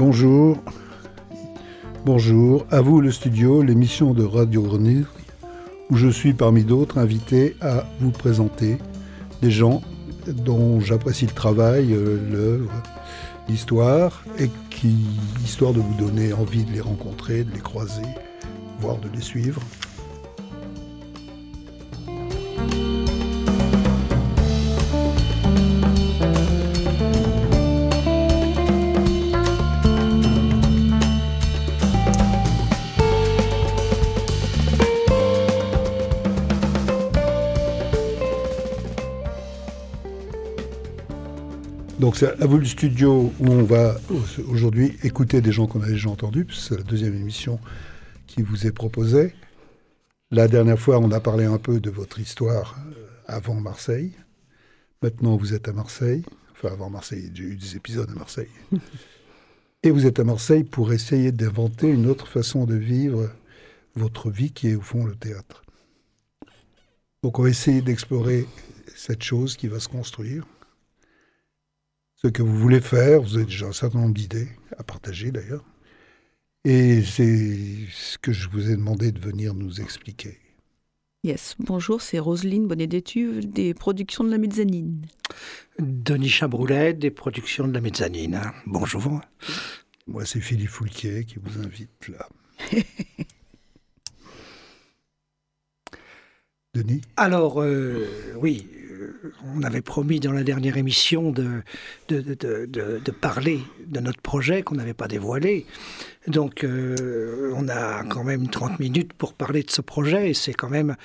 bonjour. Bonjour, à vous le studio, l'émission de Radio Grenouille, où je suis parmi d'autres invité à vous présenter des gens dont j'apprécie le travail, euh, l'œuvre, l'histoire, et qui, histoire de vous donner envie de les rencontrer, de les croiser, voire de les suivre. Donc c'est à vous le studio où on va aujourd'hui écouter des gens qu'on a déjà entendus, puisque c'est la deuxième émission qui vous est proposée. La dernière fois, on a parlé un peu de votre histoire euh, avant Marseille. Maintenant, vous êtes à Marseille. Enfin, avant Marseille, j'ai eu des épisodes à Marseille. Et vous êtes à Marseille pour essayer d'inventer une autre façon de vivre votre vie qui est au fond le théâtre. Donc on va essayer d'explorer cette chose qui va se construire ce que vous voulez faire. Vous avez déjà un certain nombre d'idées à partager d'ailleurs. Et c'est ce que je vous ai demandé de venir nous expliquer. Yes, bonjour, c'est Roselyne Bonnet-Détuve des productions de la mezzanine. Denis Chabroulet des productions de la mezzanine. Bonjour. Moi, c'est Philippe Foulquier qui vous invite là. Denis? Alors, euh, oui, on avait promis dans la dernière émission de, de, parler de notre projet qu'on n'avait pas dévoilé. Donc euh, on a quand même 30 minutes pour parler de ce projet et c'est quand même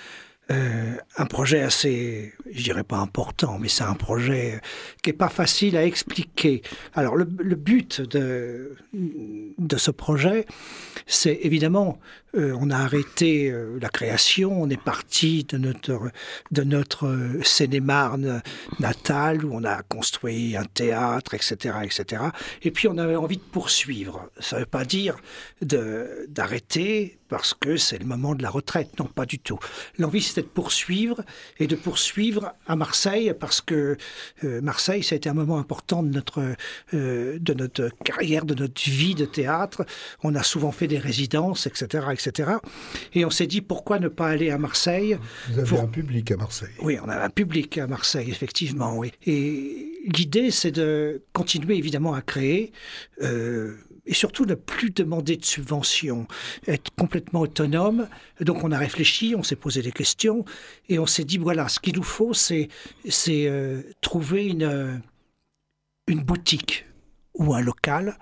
euh, un projet assez, je dirais pas important, mais c'est un projet qui est pas facile à expliquer. Alors le, but de, ce projet, c'est évidemment euh, on a arrêté euh, la création, on est parti de notre, de notre euh, Seine-et-Marne natale où on a construit un théâtre, etc., etc. Et puis on avait envie de poursuivre. Ça ne veut pas dire d'arrêter parce que c'est le moment de la retraite. Non, pas du tout. L'envie, c'était de poursuivre et de poursuivre à Marseille parce que Marseille, ça a été un moment important de notre, de notre carrière, de notre vie de théâtre. On a souvent fait des résidences, etc., etc. Et on s'est dit pourquoi ne pas aller à Marseille Vous avez un public à Marseille. Oui, on a un public à Marseille, effectivement. Oui. Et l'idée, c'est de continuer évidemment à créer. Euh, et surtout ne plus demander de subventions, être complètement autonome. Donc on a réfléchi, on s'est posé des questions et on s'est dit voilà, ce qu'il nous faut, c'est euh, trouver une une boutique ou un local.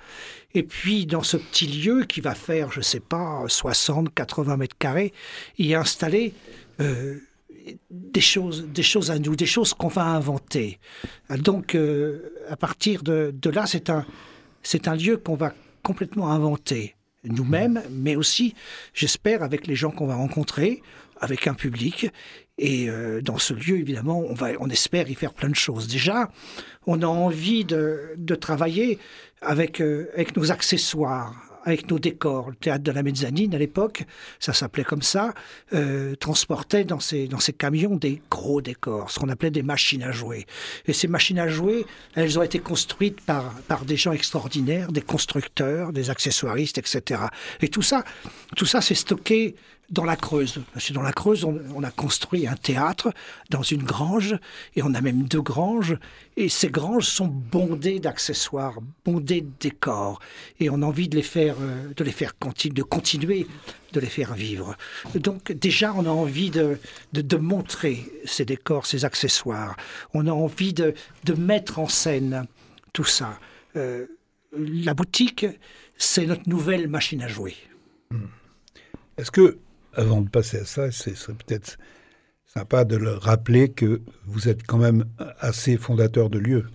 Et puis, dans ce petit lieu qui va faire, je ne sais pas, 60, 80 mètres carrés, y installer euh, des, choses, des choses à nous, des choses qu'on va inventer. Donc, euh, à partir de, de là, c'est un, c'est un lieu qu'on va complètement inventer nous-mêmes, mais aussi, j'espère, avec les gens qu'on va rencontrer, avec un public. Et euh, dans ce lieu, évidemment, on, va, on espère y faire plein de choses. Déjà, on a envie de, travailler euh, avec nos accessoires, avec nos décors. Le théâtre de la mezzanine, à l'époque, ça s'appelait comme ça, euh, transportait dans ces, dans camions des gros décors, ce qu'on appelait des machines à jouer. Et ces machines à jouer, elles ont été construites par, par des gens extraordinaires, des constructeurs, des accessoiristes, etc. Et tout ça, tout ça s'est stocké dans la Creuse. Parce que dans la Creuse, on, a construit un théâtre dans une grange, et on a même deux granges, et ces granges sont bondées d'accessoires, bondées de décors, et on a envie de les faire, euh, de les faire de continuer de les faire vivre. Donc déjà, on a envie de, de, montrer ces décors, ces accessoires. On a envie de, de mettre en scène tout ça. Euh, la boutique, c'est notre nouvelle machine à jouer. Hmm. Est-ce que avant de passer à ça, ce serait peut-être sympa de le rappeler que vous êtes quand même assez fondateur de lieux,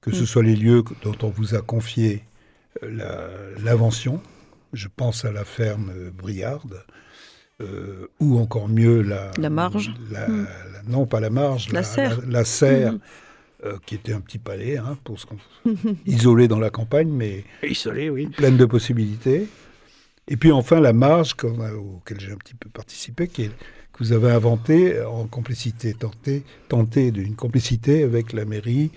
que ce mm. soit les lieux dont on vous a confié euh, l'invention, je pense à la ferme Briarde, euh, ou encore mieux la... La marge mm. Non, pas la marge, la, serre. La, serre mm. euh, qui était un petit palais, hein, pour ce isolé dans la campagne, mais isolé, oui. pleine de possibilités. Et puis enfin, la marge, auquel j'ai un petit peu participé, qui est, que vous avez inventé en complicité, tenté, tenté d'une complicité avec la mairie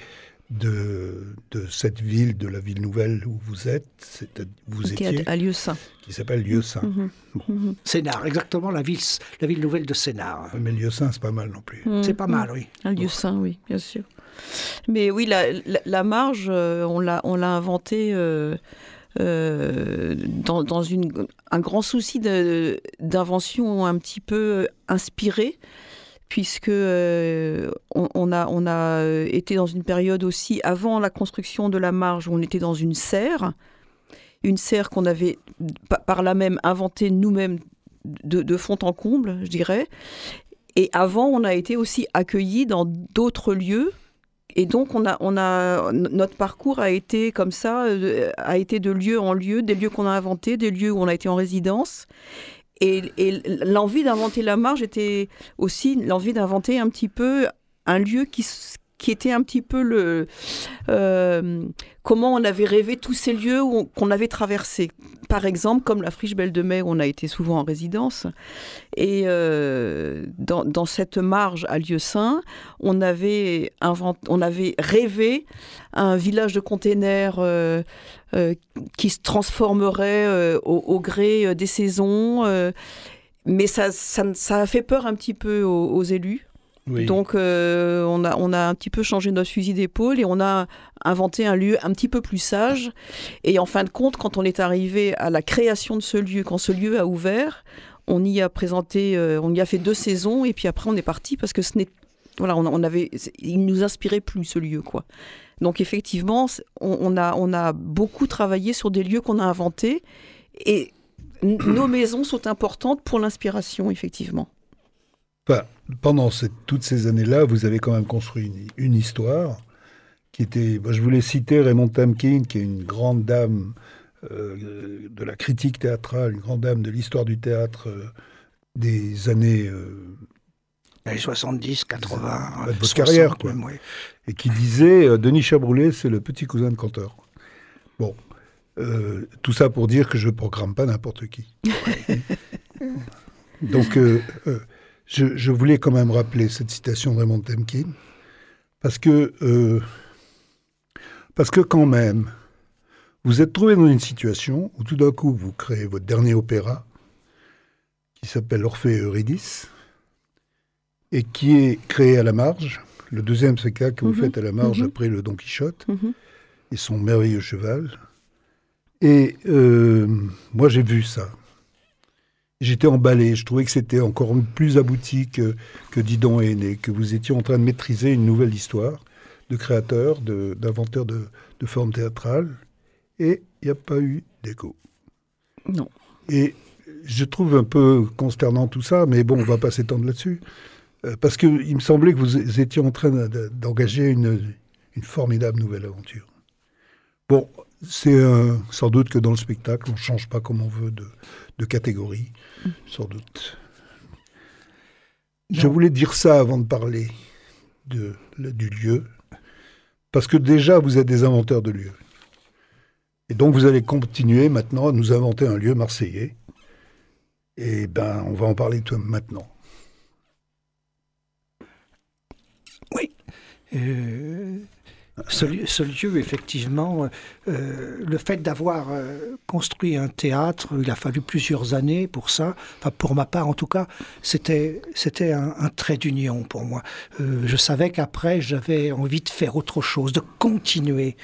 de, de cette ville, de la ville nouvelle où vous êtes, vous qui étiez, à Lieu-Saint. qui s'appelle Lieu-Saint. Mhm. Mhm. Sénart, exactement, la ville, la ville nouvelle de Sénart. Mais Lieu-Saint, c'est pas mal non plus. C'est pas mal, oui. Un lieu saint, oui, bien sûr. Mais oui, la, la- la marge, euh, on l'a, on l'a inventée euh, euh, dans, un grand souci d'invention un petit peu inspirée, puisque euh, on, a, été dans une période aussi, avant la construction de la marge, où on était dans une serre, une serre qu'on avait pa- par là même inventée nous-mêmes de, de fond en comble, je dirais. Et avant, on a été aussi accueillis dans d'autres lieux. Et donc, on a, on a, notre parcours a été comme ça, euh, a été de lieu en lieu, des lieux qu'on a inventés, des lieux où on a été en résidence. Et, et l'envie d'inventer la marge était aussi l'envie d'inventer un petit peu un lieu qui, qui était un petit peu le. euh, comment on avait rêvé tous ces lieux qu'on avait traversés. Par exemple, comme la Friche Belle de Mai, où on a été souvent en résidence. Et euh, dans, cette marge à avait, invent- on avait rêvé un village de containers euh, qui se transformerait au, gré des saisons. mais ça, a fait peur un petit peu aux élus. Oui. Donc euh, on, a, on a un petit peu changé notre fusil d'épaule et on a inventé un lieu un petit peu plus sage. Et en fin de compte, quand on est arrivé à la création de ce lieu, quand ce lieu a ouvert, on y a présenté, euh, on y a fait deux saisons et puis après on est parti parce que ce n'est voilà, on, on avait, il nous inspirait plus ce lieu quoi. Donc effectivement, on, on a, on a beaucoup travaillé sur des lieux qu'on a inventés et nos maisons sont importantes pour l'inspiration effectivement. Pendant cette- toutes ces années-là, vous avez quand même construit une, une histoire qui était. bah, je voulais citer Raymond Tamkin, qui est une grande dame euh, de la critique théâtrale, une grande dame de l'histoire du théâtre euh, des années. euh, Les 70, 80, de votre 60 carrière, quoi. même, oui. et qui disait euh, Denis Chabroulet, c'est le petit cousin de Cantor. Bon, tout ça pour dire que je programme pas n'importe qui. Donc, je, je voulais quand même rappeler cette citation de Raymond Temkin, parce que, euh, parce que quand même, vous êtes trouvé dans une situation où tout d'un coup, vous créez votre dernier opéra, qui s'appelle Orphée et Eurydice, et qui est créé à la marge, le deuxième spectacle que vous Mhm. faites à la marge Mhm. après le Don Quichotte Mhm. et son merveilleux cheval. Et euh, moi, j'ai vu ça. J'étais emballé. Je trouvais que c'était encore plus abouti que, que Didon et Aîné, que vous étiez en train de maîtriser une nouvelle histoire de créateur, d'inventeur de, de formes théâtrales. Et il n'y a pas eu d'écho. Non. Et je trouve un peu consternant tout ça, mais bon, on va pas s'étendre là-dessus. Euh, parce qu'il me semblait que vous étiez en train de- d'engager une, une formidable nouvelle aventure. Bon, c'est euh, sans doute que dans le spectacle, on ne change pas comme on veut de, de catégorie, sans doute. Je voulais dire ça avant de parler de, du lieu, parce que déjà, vous êtes des inventeurs de lieux. Et donc, vous allez continuer maintenant à nous inventer un lieu marseillais. Et ben, on va en parler tout maintenant. Euh, ce, lieu- effectivement, euh, le fait d'avoir euh, construit un théâtre, il a fallu plusieurs années pour ça. Pour ma part, en tout cas, c'était un, trait d'union pour moi. Euh, je savais qu'après, j'avais envie de faire autre chose, de continuer.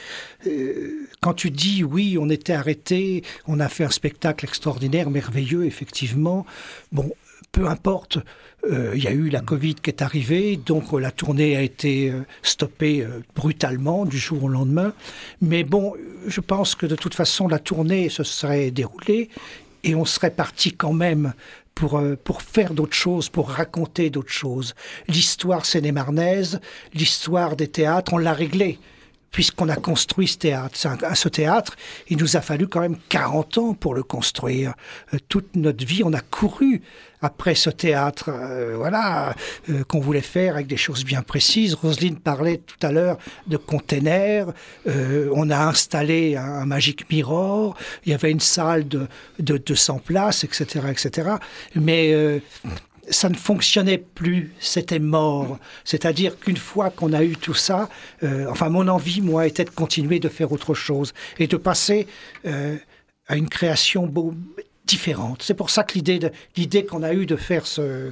Quand tu dis oui, on était arrêté, on a fait un spectacle extraordinaire, merveilleux, effectivement. Bon, peu importe, euh, il y a eu la Covid qui est arrivée, donc euh, la tournée a été euh, stoppée brutalement du jour au lendemain. Mais bon, je pense que de toute façon, la tournée se serait déroulée et on serait parti quand même pour, pour faire d'autres choses, pour raconter d'autres choses. L'histoire sénémarnaise, l'histoire des théâtres, on l'a réglée puisqu'on a construit ce théâtre. Ce théâtre, il nous a fallu quand même 40 ans pour le construire. Euh, toute notre vie, on a couru après ce théâtre, euh, voilà, euh, qu'on voulait faire avec des choses bien précises. Roselyne parlait tout à l'heure de containers. On a installé un, un Magic Mirror. Il y avait une salle de, de 200 places, etc., etc. Mais ça ne fonctionnait plus, c'était mort. C'est-à-dire qu'une fois qu'on a eu tout ça, euh, enfin mon envie, moi, était de continuer de faire autre chose et de passer euh, à une création différente. C'est pour ça que l'idée, l'idée qu'on a eue de faire ce,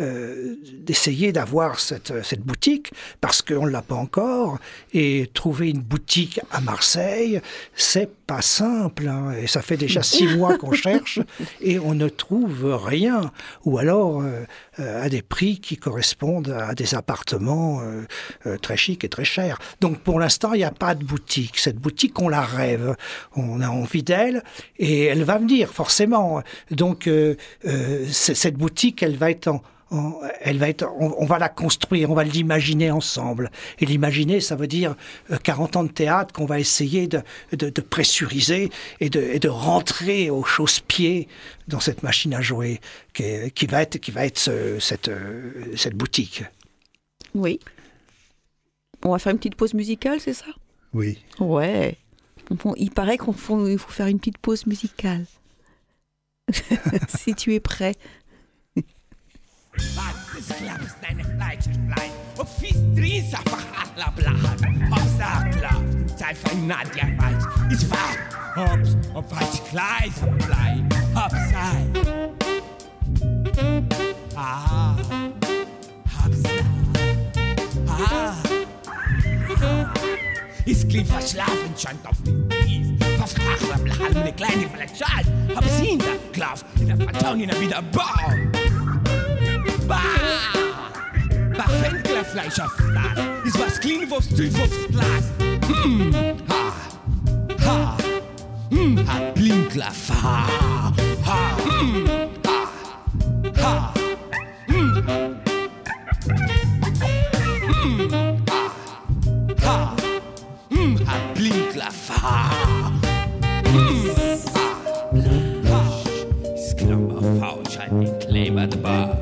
euh, d'essayer d'avoir cette, cette, boutique, parce qu'on ne l'a pas encore, et trouver une boutique à Marseille, c'est pas simple, hein, et ça fait déjà six mois qu'on cherche, et on ne trouve rien, ou alors euh, euh, à des prix qui correspondent à des appartements très chics et très chers. Donc pour l'instant, il n'y a pas de boutique. Cette boutique, on la rêve, on a envie d'elle, et elle va venir forcément. Donc cette boutique, elle va être en, on, elle va être, on, va la construire, on va l'imaginer ensemble. Et l'imaginer, ça veut dire 40 euh, ans de théâtre qu'on va essayer de, et de, rentrer au chausse-pied dans cette machine à jouer qui, va être, qui va être cette, euh, cette boutique. Oui. On va faire une petite pause musicale, c'est ça? Oui. Ouais. Il paraît qu'il faut, faut faire une petite pause musicale. si tu es prêt. Was ist klappt, deine Fleischlein? Und fies Drisa verhala blahat. Ob's da klappt, sei fein Nadja weiß. Ist wahr, ob's, ob was gleich bleibt. Ob sei. Ah, hab's da. Ah, ah. Ist Klee verschlafen, scheint auf den Kies. Verfrachler, blahal, eine kleine Fleischal. Hab's ihn da, Klaff, in der Vertrauen, in der Wiederbau. Fleisch auf Glas. Ist was clean aufs Tief aufs Glas. Hm, ha, ha, hm, ha, Blinklaff, ha, ha, hm, ha, ha, hm, hm, ha, ha, hm, ha, Blinklaff, ha, hm, ha, ha, Sklammerfaul scheint den Kleber der Bar.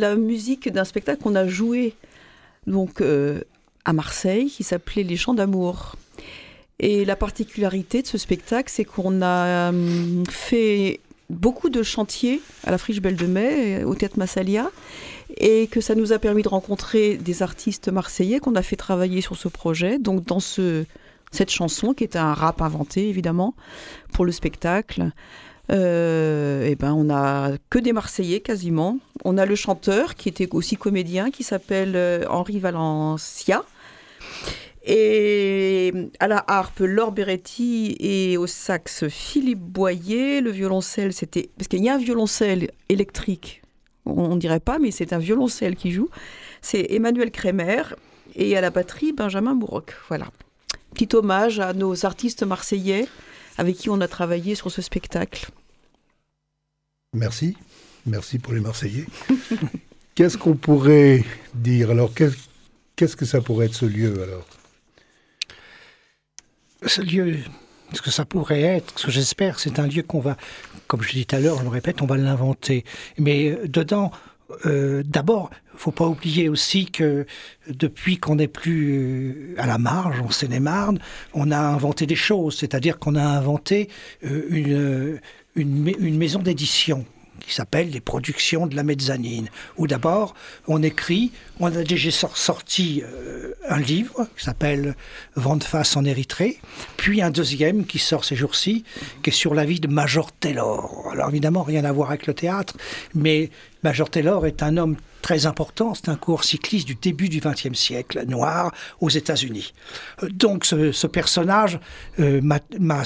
la musique d'un spectacle qu'on a joué donc euh, à Marseille qui s'appelait Les Chants d'amour. Et la particularité de ce spectacle, c'est qu'on a hum, fait beaucoup de chantiers à la Friche Belle de Mai, au Théâtre Massalia, et que ça nous a permis de rencontrer des artistes marseillais qu'on a fait travailler sur ce projet. Donc dans ce, cette chanson, qui est un rap inventé évidemment pour le spectacle, et ben on a que des Marseillais quasiment. On a le chanteur qui était aussi comédien qui s'appelle euh, Henri Valencia. Et à la harpe, Laure Beretti et au sax, Philippe Boyer. Le violoncelle, c'était. Parce qu'il y a un violoncelle électrique, on ne dirait pas, mais c'est un violoncelle qui joue. C'est Emmanuel Kremer. Et à la batterie, Benjamin Bourroc. Voilà. Petit hommage à nos artistes marseillais avec qui on a travaillé sur ce spectacle. Merci. Merci pour les Marseillais. qu'est-ce qu'on pourrait dire Alors, qu'est-ce que ça pourrait être ce lieu alors? Ce lieu, ce que ça pourrait être, ce que j'espère, c'est un lieu qu'on va, comme je dis tout à l'heure, je le répète, on va l'inventer. Mais euh, dedans, euh, d'abord, il faut pas oublier aussi que depuis qu'on n'est plus euh, à la marge, en Seine-et-Marne, on a inventé des choses. C'est-à-dire qu'on a inventé une, une, maison d'édition qui s'appelle les productions de la mezzanine, où d'abord on écrit, on a déjà sorti euh, un livre qui s'appelle Vente face en Érythrée, puis un deuxième qui sort ces jours-ci, qui est sur la vie de Major Taylor. Alors évidemment, rien à voir avec le théâtre, mais Major Taylor est un homme très important. C'est un coureur cycliste du début du XXe siècle, noir, aux États-Unis. Euh, donc ce, personnage euh, m'a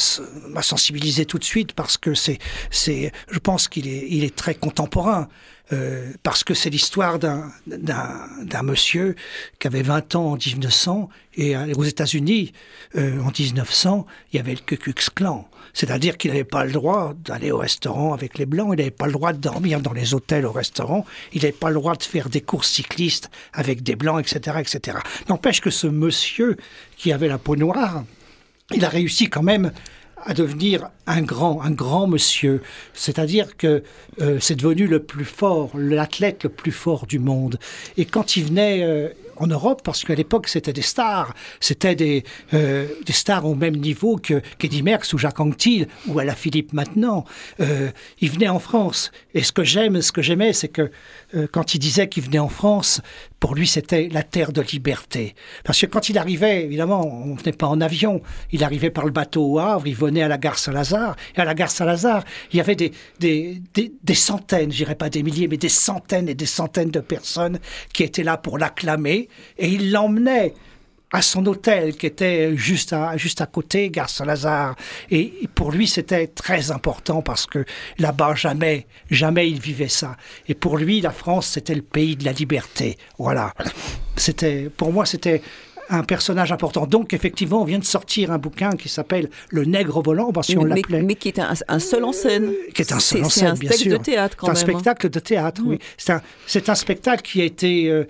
sensibilisé tout de suite parce que c'est, je pense qu'il est, très contemporain. Euh, parce que c'est l'histoire d'un, d'un, monsieur qui avait 20 ans en 1900 et aux États-Unis en 1900 il y avait le Ku Klux Klan. C'est-à-dire qu'il n'avait pas le droit d'aller au restaurant avec les Blancs, il n'avait pas le droit de dormir dans les hôtels au restaurant, il n'avait pas le droit de faire des courses cyclistes avec des Blancs, etc. etc. N'empêche que ce monsieur qui avait la peau noire, il a réussi quand même à devenir un grand, un grand monsieur. C'est-à-dire que euh, c'est devenu le plus fort, l'athlète le plus fort du monde. Et quand il venait euh, en Europe, parce qu'à l'époque, c'était des stars. C'était des, euh, stars au même niveau que qu'Eddie Merckx ou Jacques Anquetil ou la Philippe maintenant. Euh, il venait en France. Et ce que j'aime, ce que j'aimais, c'est que euh, quand il disait qu'il venait en France, pour lui, c'était la terre de liberté. Parce que quand il arrivait, évidemment, on ne venait pas en avion. Il arrivait par le bateau au Havre, il venait à la gare Saint-Lazare. Et à la gare Saint-Lazare, il y avait des centaines, je dirais pas des milliers, mais des centaines et des centaines de personnes qui étaient là pour l'acclamer et il l'emmenait à son hôtel qui était juste à, juste à côté, Gare Saint-Lazare. Et pour lui, c'était très important parce que là-bas, jamais, jamais il vivait ça. Et pour lui, la France, c'était le pays de la liberté. Voilà. C'était, pour moi, c'était un personnage important. Donc, effectivement, on vient de sortir un bouquin qui s'appelle Le Nègre volant, si on l'appelait. Mais qui est un, seul en scène. Qui est un seul en scène, bien sûr. C'est un spectacle de théâtre, quand même. C'est un hein. spectacle de théâtre, oui. C'est un, un, spectacle qui a été euh,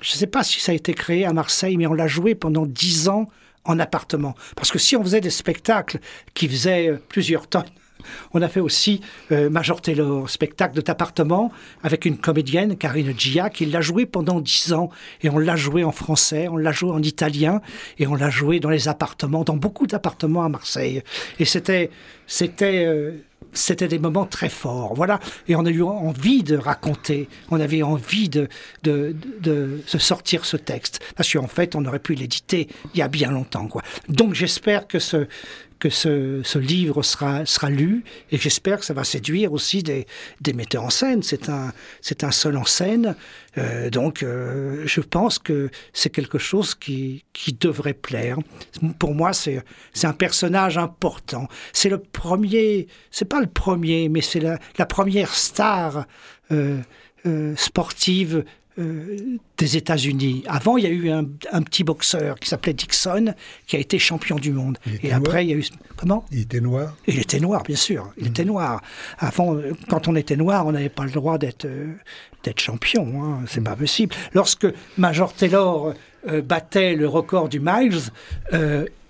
je ne sais pas si ça a été créé à Marseille, mais on l'a joué pendant dix ans en appartement. Parce que si on faisait des spectacles qui faisaient euh, plusieurs tonnes, on a fait aussi euh, Major Taylor, spectacle d'appartement avec une comédienne, Karine Gia, qui l'a joué pendant dix ans. Et on l'a joué en français, on l'a joué en italien, et on l'a joué dans les appartements, dans beaucoup d'appartements à Marseille. Et c'était, c'était, euh, c'était des moments très forts. Voilà. Et on a eu envie de raconter, on avait envie de, de, de, sortir ce texte. Parce qu'en fait, on aurait pu l'éditer il y a bien longtemps. Quoi. Donc j'espère que ce, que ce, livre sera, lu et j'espère que ça va séduire aussi des, metteurs en scène. C'est un, c'est seul en scène. Euh, donc, euh, je pense que c'est quelque chose qui, devrait plaire. Pour moi, c'est, un personnage important. C'est le premier, c'est pas le premier, mais c'est la, première star euh sportive euh, des États-Unis. Avant, il y a eu un, petit boxeur qui s'appelait Dixon, qui a été champion du monde. Et après, il y a eu comment Il était noir. Il était noir, bien sûr. Il était noir. Avant, quand on était noir, on n'avait pas le droit d'être euh, d'être champion. Hein. C'est pas possible. Lorsque Major Taylor euh, battait le record du miles,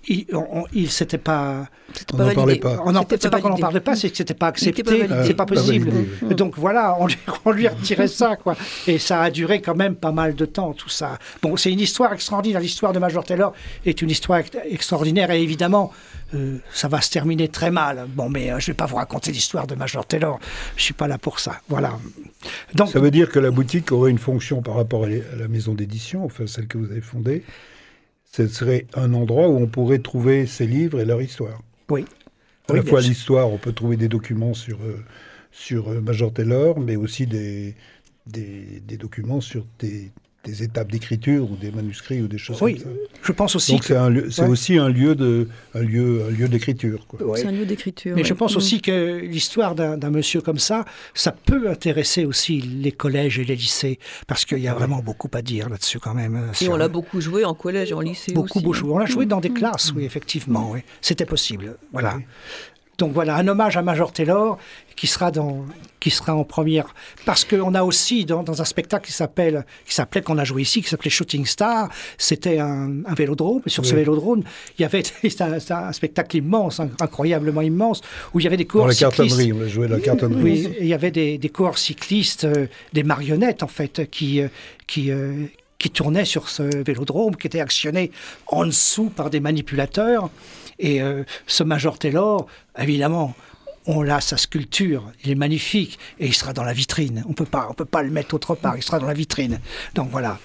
il, il s'était pas. On n'en parlait pas. On c'est pas, qu'on n'en parlait pas, c'est que c'était pas accepté. C'est pas possible. Donc voilà, on lui, on lui ça, quoi. Et ça a duré quand même pas mal de temps, tout ça. Bon, c'est une histoire extraordinaire. L'histoire de Major Taylor est une histoire extraordinaire et évidemment, euh, ça va se terminer très mal. Bon, mais euh, je vais pas vous raconter l'histoire de Major Taylor. Je suis pas là pour ça. Voilà. Donc, ça veut dire que la boutique aurait une fonction par rapport à la maison d'édition, enfin celle que vous avez fondée ce serait un endroit où on pourrait trouver ces livres et leur histoire. Oui. À la fois l'histoire, on peut trouver des documents sur, euh, sur euh, Major Taylor, mais aussi des, des, des documents sur des, des étapes d'écriture ou des manuscrits ou des choses oui, comme ça. je pense aussi. Donc c'est aussi un lieu de un lieu un lieu d'écriture. C'est un lieu d'écriture. Mais je pense mm. aussi que l'histoire d'un monsieur comme ça, ça peut intéresser aussi les collèges et les lycées parce qu'il y a vraiment beaucoup à dire là-dessus quand même. Et on l'a beaucoup joué en collège et en lycée. Beaucoup, aussi, beaucoup. On l'a joué dans des mm. classes, oui, effectivement. Oui. C'était possible. Voilà. Donc voilà, un hommage à Major Taylor qui sera, dans, qui sera en première. Parce qu'on a aussi, dans, un spectacle qui s'appelle, qui s'appelait, qu'on a joué ici, qui s'appelait Shooting Star, c'était un, vélodrome. Et sur ce vélodrome, il y avait un, un, spectacle immense, incroyablement immense, où il y avait des coureurs cyclistes. Dans la on a joué la cartonnerie. Oui, il y avait des, des coureurs cyclistes, euh, des marionnettes en fait, qui, euh, qui, euh, qui tournaient sur ce vélodrome, qui était actionné en dessous par des manipulateurs. Et euh, ce Major Taylor, évidemment, on a sa sculpture, il est magnifique et il sera dans la vitrine. On peut pas, on peut pas le mettre autre part. Il sera dans la vitrine. Donc voilà.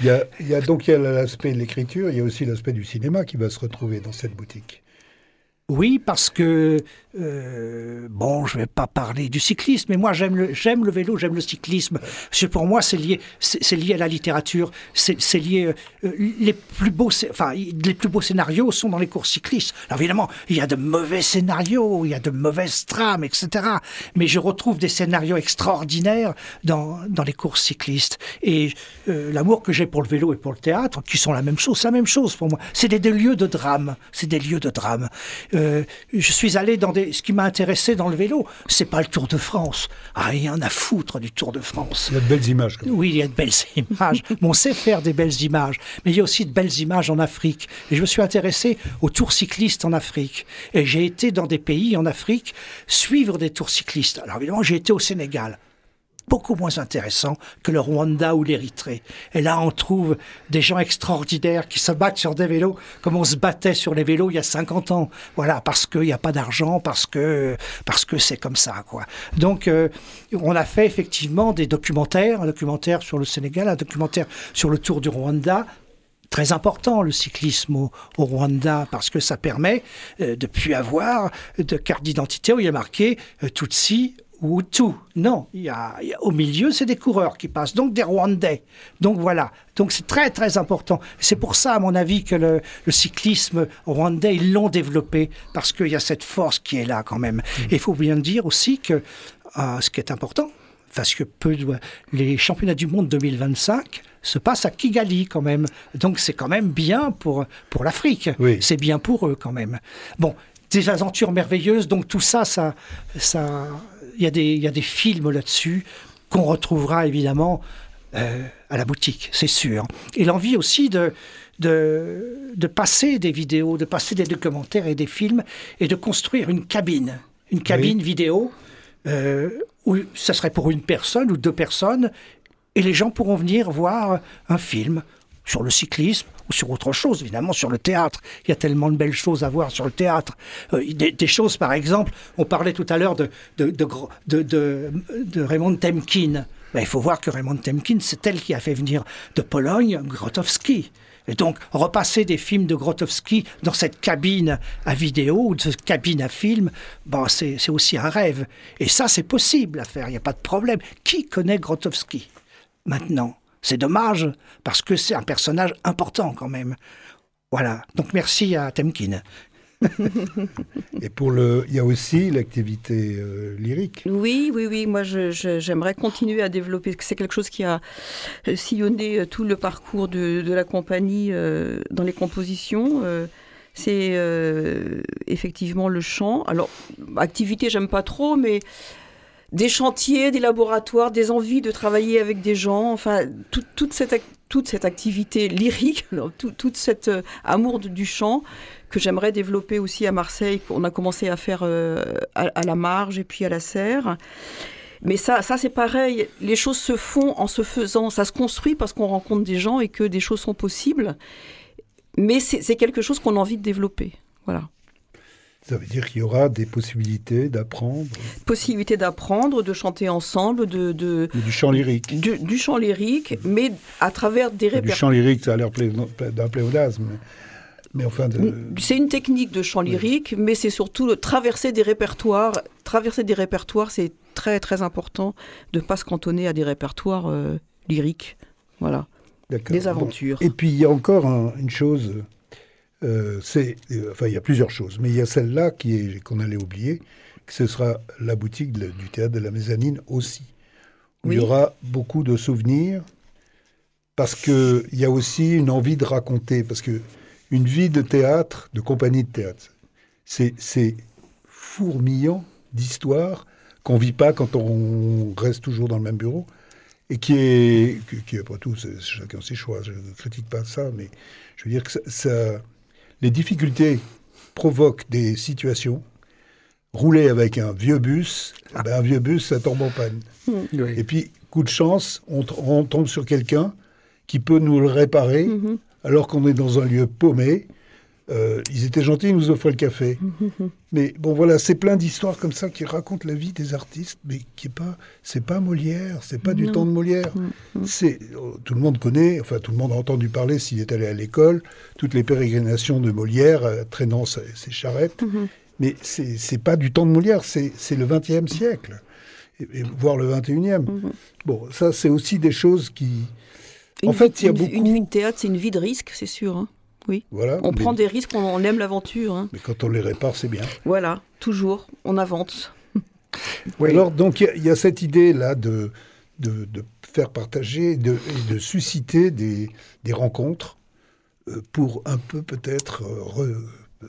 Il y a, il y a l'aspect de l'écriture, il y a aussi l'aspect du cinéma qui va se retrouver dans cette boutique. Oui, parce que euh, bon, je vais pas parler du cyclisme, mais moi j'aime le, j'aime le vélo, j'aime le cyclisme. pour moi, c'est lié, c'est, lié à la littérature. C'est, lié. Euh, les plus beaux, enfin, les plus beaux scénarios sont dans les courses cyclistes. Alors évidemment, il y a de mauvais scénarios, il y a de mauvaises trames, etc. Mais je retrouve des scénarios extraordinaires dans dans les courses cyclistes. Et euh, l'amour que j'ai pour le vélo et pour le théâtre, qui sont la même chose, la même chose pour moi. C'est des, des lieux de drame. C'est des lieux de drame. Je suis allé dans des ce qui m'a intéressé dans le vélo, c'est pas le Tour de France. Rien à foutre du Tour de France. Il y a de belles images. Oui, il y a de belles images. on sait faire des belles images, mais il y a aussi de belles images en Afrique. Et je me suis intéressé aux tours cyclistes en Afrique. Et j'ai été dans des pays en Afrique suivre des tours cyclistes. Alors évidemment, j'ai été au Sénégal beaucoup moins intéressant que le Rwanda ou l'Érythrée. Et là, on trouve des gens extraordinaires qui se battent sur des vélos comme on se battait sur les vélos il y a 50 ans. Voilà, parce qu'il n'y a pas d'argent, parce que parce que c'est comme ça, quoi. Donc, euh, on a fait effectivement des documentaires, un documentaire sur le Sénégal, un documentaire sur le Tour du Rwanda, très important le cyclisme au, Rwanda parce que ça permet euh, de plus avoir de carte d'identité où il y a marqué euh, Tutsi ou tout. Non, il y, a, au milieu, c'est des coureurs qui passent, donc des Rwandais. Donc voilà, donc c'est très très important. C'est pour ça, à mon avis, que le, cyclisme rwandais, ils l'ont développé, parce qu'il y a cette force qui est là quand même. Mm. Et il faut bien dire aussi que euh, ce qui est important, parce que peu les championnats du monde 2025 se passent à Kigali quand même. Donc c'est quand même bien pour, pour l'Afrique. C'est bien pour eux quand même. Bon, des aventures merveilleuses, donc tout ça, ça, ça y, a des, y a des films là-dessus qu'on retrouvera évidemment euh, à la boutique, c'est sûr. Et l'envie aussi de, de, de, passer des vidéos, de passer des documentaires et des films et de construire une cabine, une cabine vidéo euh, où ça serait pour une personne ou deux personnes et les gens pourront venir voir un film sur le cyclisme ou sur autre chose, évidemment, sur le théâtre. Il y a tellement de belles choses à voir sur le théâtre. Euh, des, choses, par exemple, on parlait tout à l'heure de, Raymond Temkin. Ben, il faut voir que Raymond Temkin, c'est elle qui a fait venir de Pologne Grotowski. Et donc, repasser des films de Grotowski dans cette cabine à vidéo ou cette cabine à film, ben, c'est aussi un rêve. Et ça, c'est possible à faire, il n'y a pas de problème. Qui connaît Grotowski maintenant? C'est dommage, parce que c'est un personnage important quand même. Voilà. Donc merci à Temkin. Et pour le, il y a aussi l'activité euh, lyrique. Oui, oui, oui. Moi, j'aimerais continuer à développer. C'est quelque chose qui a euh, sillonné euh, tout le parcours de, la compagnie dans les compositions. c'est effectivement le chant. Alors, activité, j'aime pas trop, mais des chantiers, des laboratoires, des envies de travailler avec des gens, enfin, toute, cette, toute cette activité lyrique, tout, toute cet euh, amour du chant que j'aimerais développer aussi à Marseille, qu'on a commencé à faire euh, à, la marge et puis à la serre. Mais ça, ça c'est pareil, les choses se font en se faisant, ça se construit parce qu'on rencontre des gens et que des choses sont possibles. Mais c'est quelque chose qu'on a envie de développer. Voilà. Ça veut dire qu'il y aura des possibilités d'apprendre Possibilités d'apprendre, de chanter ensemble, de... de du chant lyrique. Du, chant lyrique, mais à travers des répertoires. Du chant lyrique, ça a l'air d'un pléonasme. Mais enfin de... C'est une technique de chant lyrique, mais c'est surtout traverser des répertoires. Traverser des répertoires, c'est très très important de ne pas se cantonner à des répertoires euh, lyriques. Voilà. Des aventures. Et puis il y a encore une chose euh, c'est, euh, enfin, il y a plusieurs choses, mais il y a celle-là qui est qu'on allait oublier, que ce sera la boutique du théâtre de la mezzanine aussi. Où Il y aura beaucoup de souvenirs, parce qu'il y a aussi une envie de raconter, parce que une vie de théâtre, de compagnie de théâtre, c'est, c'est fourmillant d'histoires qu'on vit pas quand on reste toujours dans le même bureau et qui est, qui, pas tout, chacun ses choix. Je ne critique pas ça, mais je veux dire que ça les difficultés provoquent des situations. Rouler avec un vieux bus, ah. ben, un vieux bus, ça tombe en panne. Hmm. Et puis, coup de chance, on, tombe sur quelqu'un qui peut nous le réparer, mm-hmm. alors qu'on est dans un lieu paumé, Euh, ils étaient gentils, ils nous offraient le café. mais bon, voilà, c'est plein d'histoires comme ça qui racontent la vie des artistes, mais qui est pas, c'est pas Molière, c'est pas du temps de Molière. C'est oh, tout le monde connaît, enfin tout le monde a entendu parler s'il est allé à l'école, toutes les pérégrinations de Molière euh, traînant ses, ses charrettes. Mais c'est pas du temps de Molière, c'est c'est le XXe siècle, et, et voire le XXIe. Bon, ça c'est aussi des choses qui. Une en fait, vie- il y a une- beaucoup. Une vie de théâtre, c'est une vie de risque, c'est sûr. hein. Oui. Voilà. On mais, prend des risques, on, on aime l'aventure. hein. mais quand on les répare, c'est bien. Voilà, toujours, on avance. Oui. Alors, donc, il y a- il y, a cette idée-là de, de, de faire partager de, et de susciter des, des rencontres euh, pour un peu peut-être euh,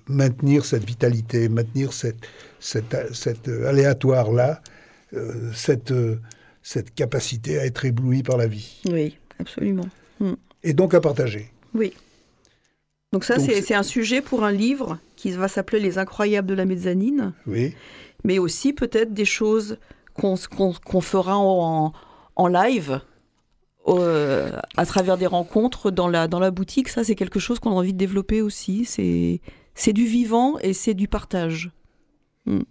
maintenir cette vitalité, maintenir cette, cette, cette aléatoire-là, euh, cette, euh, cette capacité à être ébloui par la vie. Oui, absolument. Et donc à partager. Oui. Donc ça, c'est un sujet pour un livre qui va s'appeler Les Incroyables de la mezzanine, Oui. mais aussi peut-être des choses qu'on qu'on- qu'on fera en, en live. euh, à travers des rencontres dans la, dans la boutique, ça c'est quelque chose qu'on a envie de développer aussi. C'est c'est du vivant et c'est du partage. les,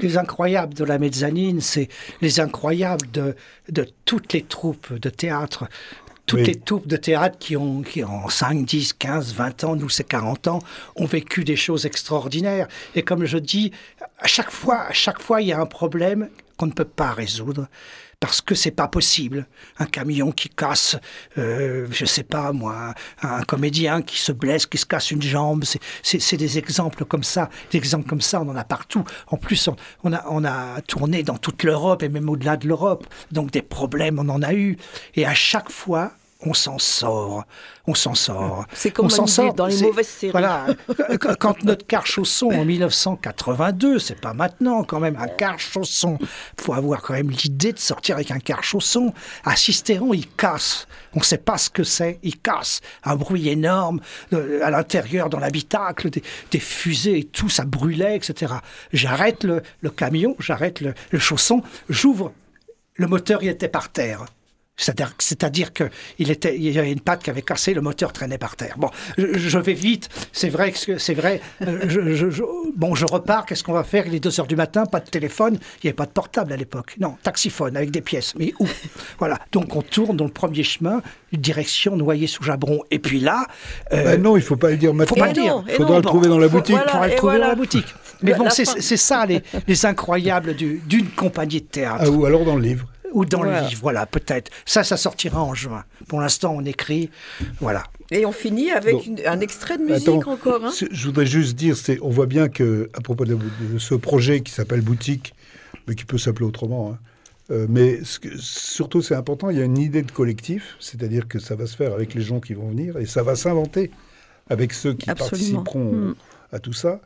les incroyables de la mezzanine, c'est les incroyables de, de toutes les troupes de théâtre. Toutes Oui. les troupes de théâtre qui ont, qui ont 5, 10, 15, 20 ans, nous c'est 40 ans, ont vécu des choses extraordinaires. Et comme je dis, à chaque fois, à chaque fois, il y a un problème qu'on ne peut pas résoudre parce que c'est pas possible. Un camion qui casse, euh, je sais pas moi, un comédien qui se blesse, qui se casse une jambe, c'est- des exemples comme ça. Des exemples comme ça, on en a partout. En plus, on, on a, on a tourné dans toute l'Europe et même au-delà de l'Europe. Donc des problèmes, on en a eu. Et à chaque fois, on s'en sort. On s'en sort. C'est comme on s'en sort. dans les mauvaises séries. Voilà. Qu- Quand notre car chausson en 1982, c'est pas maintenant quand même, un car chausson. faut avoir quand même l'idée de sortir avec un car chausson. À Sisteron, il casse. On sait pas ce que c'est. Il casse. Un bruit énorme euh, à l'intérieur, dans l'habitacle, des, des fusées et tout, ça brûlait, etc. J'arrête le, le camion, j'arrête le, le chausson, j'ouvre. Le moteur, il était par terre. C'est-à-dire, c'est-à-dire que il était, il y avait une patte qui avait cassé, le moteur traînait par terre. Bon, je, je vais vite. C'est vrai que c'est vrai. euh, je, je- je- bon, je repars. Qu'est-ce qu'on va faire? Il est 2 heures du matin, pas de téléphone. Il n'y avait pas de portable à l'époque. Non, taxiphone avec des pièces. Mais où? Voilà. Donc on tourne dans le premier chemin, direction Noyer sous Jabron. Et puis là, euh, Ben non, il faut pas le dire faut maintenant. pas Et le dire. et faudra non, le bon, trouver dans la faut- boutique. voilà, Il faudra le trouver dans la boutique. Mais bon, c'est ça les, les incroyables du- d'une compagnie de théâtre. Ah, ou alors dans le livre. Ou dans Voilà. le livre, voilà, peut-être. Ça, ça sortira en juin. Pour l'instant, on écrit, voilà. Et on finit avec Bon. une- un extrait de musique Attends, encore. hein. Je voudrais juste dire, c'est, on voit bien que à propos de, de ce projet qui s'appelle Boutique, mais qui peut s'appeler autrement, hein, euh, mais ce que- surtout c'est important, il y a une idée de collectif, c'est-à-dire que ça va se faire avec les gens qui vont venir et ça va s'inventer avec ceux qui Absolument. participeront Mm. à tout ça.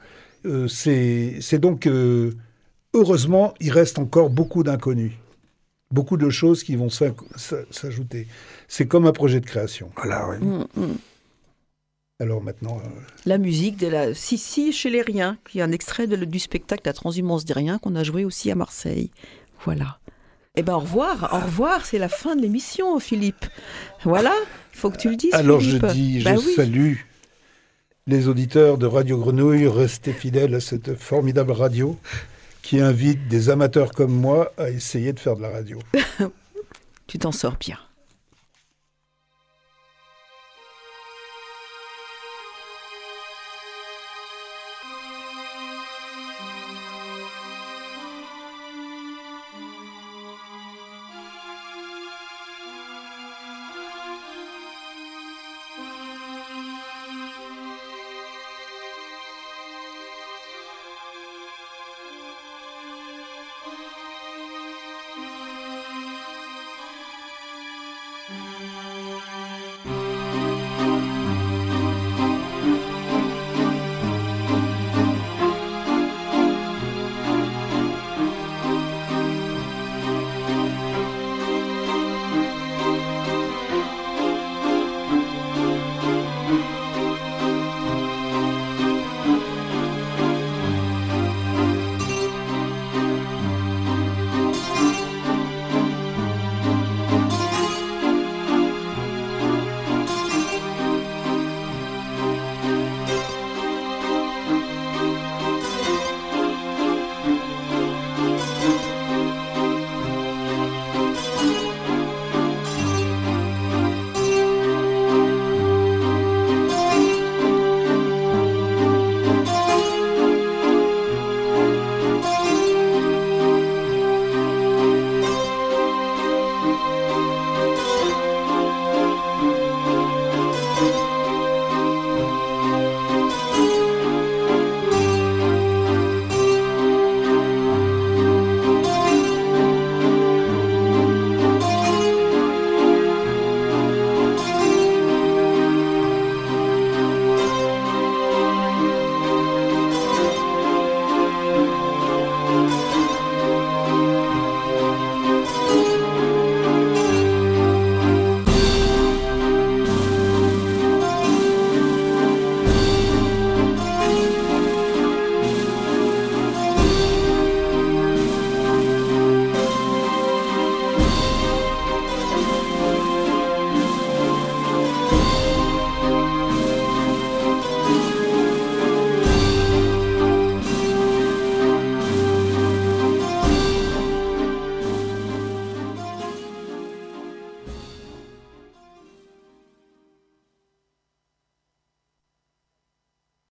Euh, c'est, c'est donc, euh, heureusement, il reste encore beaucoup d'inconnus, beaucoup de choses qui vont s'ajouter. C'est comme un projet de création. Voilà, oui. Mm, mm. Alors maintenant, euh, La musique de la Sissi chez les Riens, qui est un extrait de- du spectacle La Transhumance des Riens qu'on a joué aussi à Marseille. Voilà. Eh ben au revoir, au revoir, c'est la fin de l'émission, Philippe. Voilà, il faut que tu le dises. Alors Philippe. je dis, je Bah oui. salue les auditeurs de Radio Grenouille, restez fidèles à cette formidable radio qui invite des amateurs comme moi à essayer de faire de la radio. Tu t'en sors bien.